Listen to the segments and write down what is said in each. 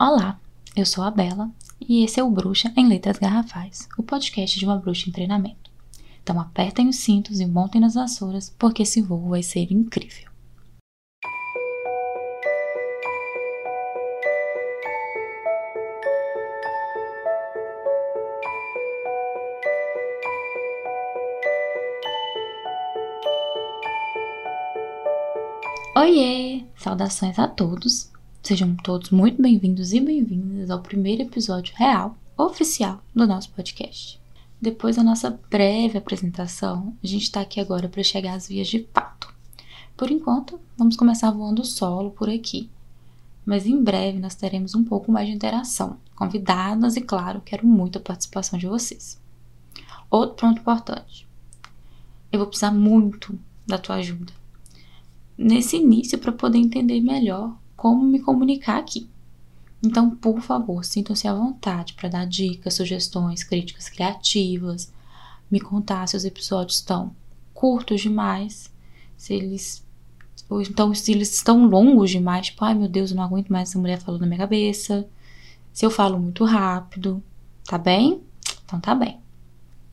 Olá, eu sou a Bela e esse é o Bruxa em Letras Garrafais, o podcast de uma bruxa em treinamento. Então apertem os cintos e montem nas vassouras, porque esse voo vai ser incrível. Oiê! Saudações a todos! Sejam todos muito bem-vindos e bem-vindas ao primeiro episódio real, oficial, do nosso podcast. Depois da nossa breve apresentação, a gente está aqui agora para chegar às vias de fato. Por enquanto, vamos começar voando solo por aqui. Mas em breve nós teremos um pouco mais de interação, convidadas e, claro, quero muito a participação de vocês. Outro ponto importante. Eu vou precisar muito da tua ajuda nesse início para poder entender melhor como me comunicar aqui. Então, por favor, sintam-se à vontade para dar dicas, sugestões, críticas criativas, me contar se os episódios estão curtos demais, se eles ou então se eles estão longos demais, tipo, ai meu Deus, eu não aguento mais essa mulher falando na minha cabeça. Se eu falo muito rápido, tá bem? Então tá bem.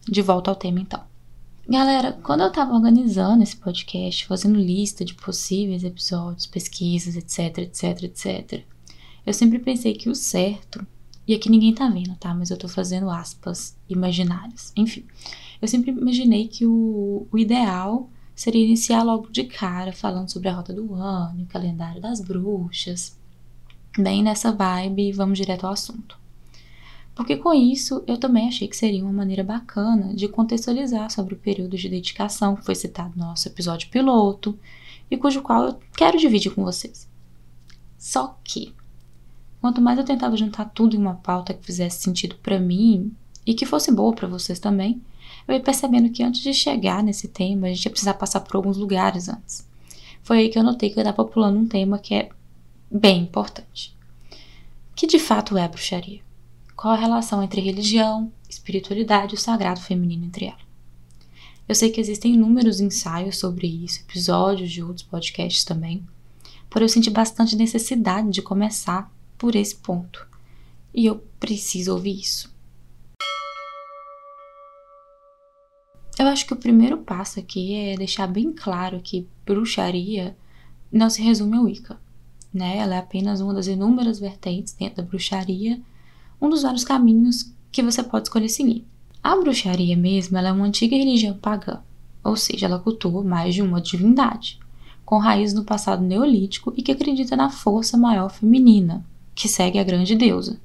De volta ao tema então. Galera, quando eu tava organizando esse podcast, fazendo lista de possíveis episódios, pesquisas, etc, etc, etc, eu sempre pensei que o certo, e aqui ninguém tá vendo, tá? Mas eu tô fazendo aspas imaginárias. Enfim, eu sempre imaginei que o, o ideal seria iniciar logo de cara falando sobre a rota do ano, o calendário das bruxas, bem nessa vibe, vamos direto ao assunto. Porque com isso eu também achei que seria uma maneira bacana de contextualizar sobre o período de dedicação que foi citado no nosso episódio piloto e cujo qual eu quero dividir com vocês. Só que, quanto mais eu tentava juntar tudo em uma pauta que fizesse sentido para mim e que fosse boa para vocês também, eu ia percebendo que antes de chegar nesse tema, a gente ia precisar passar por alguns lugares antes. Foi aí que eu notei que eu estava pulando um tema que é bem importante. Que de fato é a bruxaria? Qual a relação entre religião, espiritualidade e o sagrado feminino entre elas? Eu sei que existem inúmeros ensaios sobre isso, episódios de outros podcasts também, porém eu senti bastante necessidade de começar por esse ponto. E eu preciso ouvir isso. Eu acho que o primeiro passo aqui é deixar bem claro que bruxaria não se resume ao Wicca. Né? Ela é apenas uma das inúmeras vertentes dentro da bruxaria um dos vários caminhos que você pode escolher seguir. A bruxaria mesmo é uma antiga religião pagã, ou seja, ela cultua mais de uma divindade, com raiz no passado neolítico e que acredita na força maior feminina, que segue a grande deusa.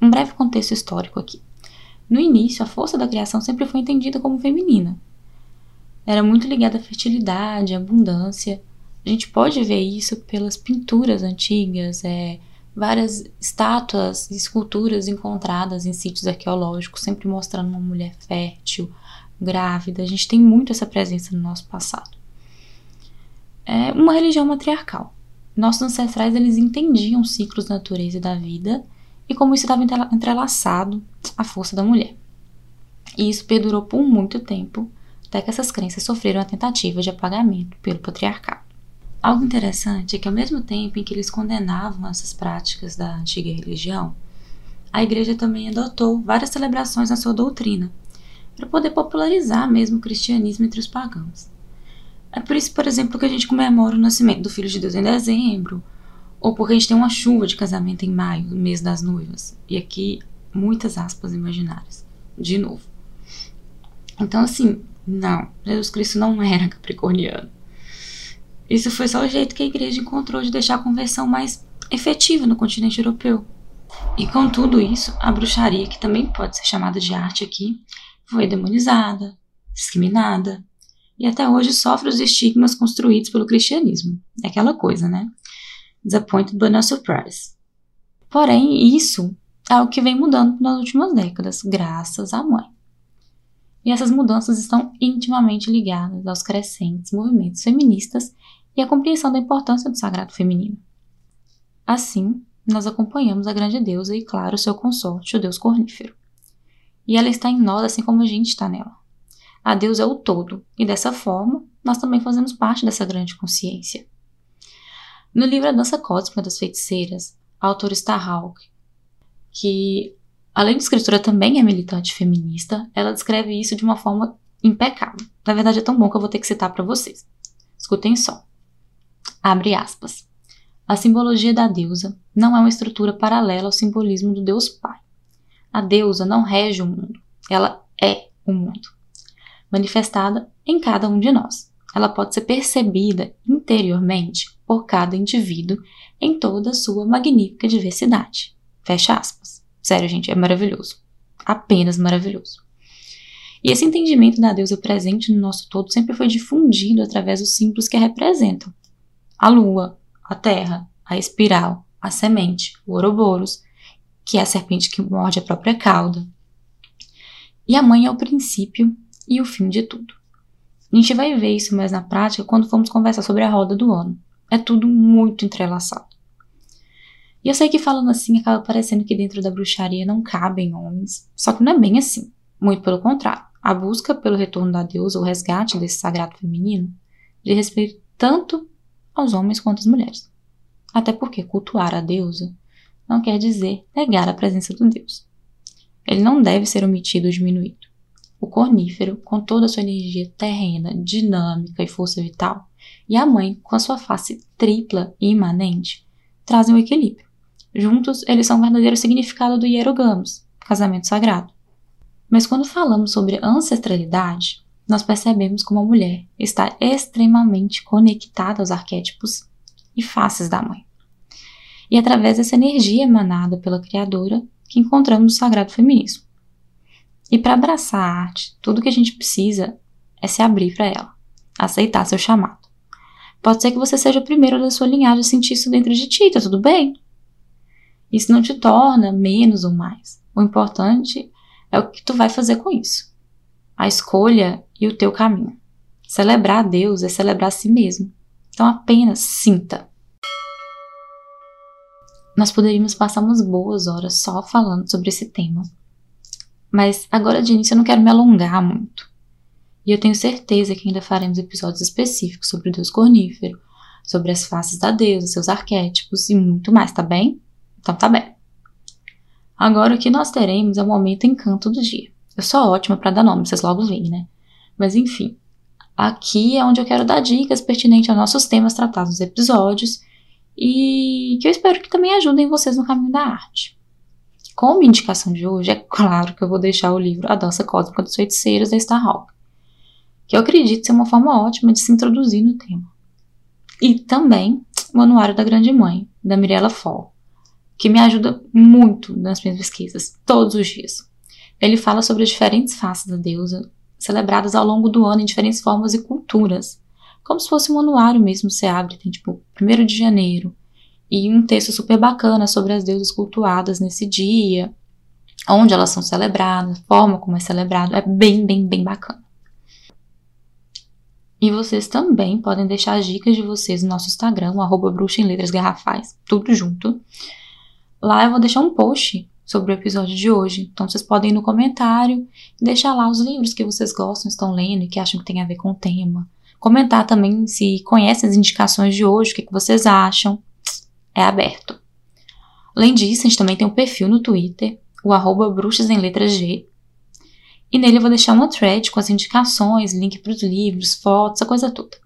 Um breve contexto histórico aqui. No início, a força da criação sempre foi entendida como feminina. Era muito ligada à fertilidade, à abundância. A gente pode ver isso pelas pinturas antigas, é, várias estátuas e esculturas encontradas em sítios arqueológicos, sempre mostrando uma mulher fértil, grávida. A gente tem muito essa presença no nosso passado. É uma religião matriarcal. Nossos ancestrais eles entendiam os ciclos da natureza e da vida e como isso estava entrelaçado à força da mulher. E isso perdurou por muito tempo, até que essas crenças sofreram a tentativa de apagamento pelo patriarcado. Algo interessante é que, ao mesmo tempo em que eles condenavam essas práticas da antiga religião, a igreja também adotou várias celebrações na sua doutrina, para poder popularizar mesmo o cristianismo entre os pagãos. É por isso, por exemplo, que a gente comemora o nascimento do Filho de Deus em dezembro, ou porque a gente tem uma chuva de casamento em maio, mês das noivas. E aqui, muitas aspas imaginárias. De novo. Então, assim, não, Jesus Cristo não era capricorniano. Isso foi só o jeito que a igreja encontrou de deixar a conversão mais efetiva no continente europeu. E com tudo isso, a bruxaria, que também pode ser chamada de arte aqui, foi demonizada, discriminada e até hoje sofre os estigmas construídos pelo cristianismo. É aquela coisa, né? Disappointed but not surprised. Porém, isso é o que vem mudando nas últimas décadas, graças à mãe. E essas mudanças estão intimamente ligadas aos crescentes movimentos feministas e a compreensão da importância do sagrado feminino. Assim, nós acompanhamos a grande deusa e, claro, seu consorte, o deus cornífero. E ela está em nós assim como a gente está nela. A deusa é o todo, e dessa forma, nós também fazemos parte dessa grande consciência. No livro A Dança Cósmica das Feiticeiras, a autora Starhawk, que além de escritora também é militante feminista, ela descreve isso de uma forma impecável. Na verdade é tão bom que eu vou ter que citar para vocês. Escutem só. Abre aspas. A simbologia da deusa não é uma estrutura paralela ao simbolismo do Deus Pai. A deusa não rege o mundo, ela é o mundo, manifestada em cada um de nós. Ela pode ser percebida interiormente por cada indivíduo em toda a sua magnífica diversidade. Fecha aspas. Sério, gente, é maravilhoso. Apenas maravilhoso. E esse entendimento da deusa presente no nosso todo sempre foi difundido através dos símbolos que a representam. A lua, a terra, a espiral, a semente, o Ouroboros, que é a serpente que morde a própria cauda. E a mãe é o princípio e o fim de tudo. A gente vai ver isso mais na prática quando formos conversar sobre a roda do ano. É tudo muito entrelaçado. E eu sei que falando assim acaba parecendo que dentro da bruxaria não cabem homens, só que não é bem assim. Muito pelo contrário. A busca pelo retorno da deusa, o resgate desse sagrado feminino, de respeito tanto aos homens quanto às mulheres. Até porque cultuar a deusa não quer dizer negar a presença do Deus. Ele não deve ser omitido ou diminuído. O cornífero, com toda a sua energia terrena, dinâmica e força vital, e a mãe, com a sua face tripla e imanente, trazem o equilíbrio. Juntos, eles são o verdadeiro significado do hierogamos, casamento sagrado. Mas quando falamos sobre ancestralidade, nós percebemos como a mulher está extremamente conectada aos arquétipos e faces da mãe. E através dessa energia emanada pela Criadora que encontramos o sagrado feminismo. E para abraçar a arte, tudo que a gente precisa é se abrir para ela, aceitar seu chamado. Pode ser que você seja o primeiro da sua linhagem a sentir isso dentro de ti, tá tudo bem? Isso não te torna menos ou mais. O importante é o que tu vai fazer com isso. A escolha e o teu caminho. Celebrar a Deus é celebrar a si mesmo. Então apenas sinta. Nós poderíamos passar umas boas horas só falando sobre esse tema. Mas agora de início eu não quero me alongar muito. E eu tenho certeza que ainda faremos episódios específicos sobre o Deus cornífero, sobre as faces da deusa, seus arquétipos e muito mais, tá bem? Então tá bem. Agora o que nós teremos é o momento encanto do dia. Eu sou ótima para dar nome, vocês logo veem, né? Mas enfim, aqui é onde eu quero dar dicas pertinentes aos nossos temas tratados nos episódios e que eu espero que também ajudem vocês no caminho da arte. Como indicação de hoje, é claro que eu vou deixar o livro A Dança Cósmica dos Feiticeiros da Starhawk, que eu acredito ser uma forma ótima de se introduzir no tema. E também o Anuário da Grande Mãe, da Mirella Fall, que me ajuda muito nas minhas pesquisas, todos os dias. Ele fala sobre as diferentes faces da deusa, celebradas ao longo do ano em diferentes formas e culturas. Como se fosse um anuário mesmo, você abre, tem tipo 1 de janeiro, e um texto super bacana sobre as deusas cultuadas nesse dia, onde elas são celebradas, forma como é celebrado, é bem, bem, bem bacana. E vocês também podem deixar as dicas de vocês no nosso Instagram, arroba tudo junto. Lá eu vou deixar um post sobre o episódio de hoje. Então vocês podem ir no comentário e deixar lá os livros que vocês gostam, estão lendo e que acham que tem a ver com o tema. Comentar também se conhecem as indicações de hoje, o que, que vocês acham. É aberto. Além disso, a gente também tem um perfil no Twitter, o arroba bruxas em G. E nele eu vou deixar uma thread com as indicações, link para os livros, fotos, a coisa toda.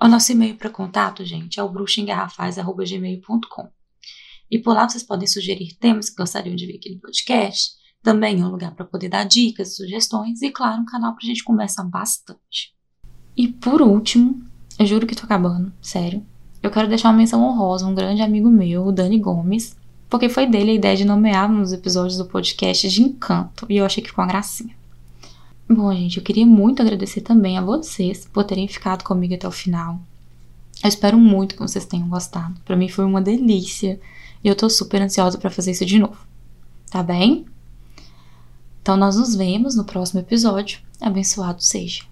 O nosso e-mail para contato, gente, é o bruxaengarrafais.gmail.com. E por lá vocês podem sugerir temas que gostariam de ver aqui no podcast. Também é um lugar para poder dar dicas, sugestões e, claro, um canal para a gente conversar bastante. E por último, eu juro que tô acabando, sério. Eu quero deixar uma menção honrosa a um grande amigo meu, o Dani Gomes, porque foi dele a ideia de nomear nos episódios do podcast de Encanto e eu achei que ficou uma gracinha. Bom, gente, eu queria muito agradecer também a vocês por terem ficado comigo até o final. Eu espero muito que vocês tenham gostado. Para mim foi uma delícia e eu tô super ansiosa para fazer isso de novo. Tá bem? Então nós nos vemos no próximo episódio. Abençoado seja.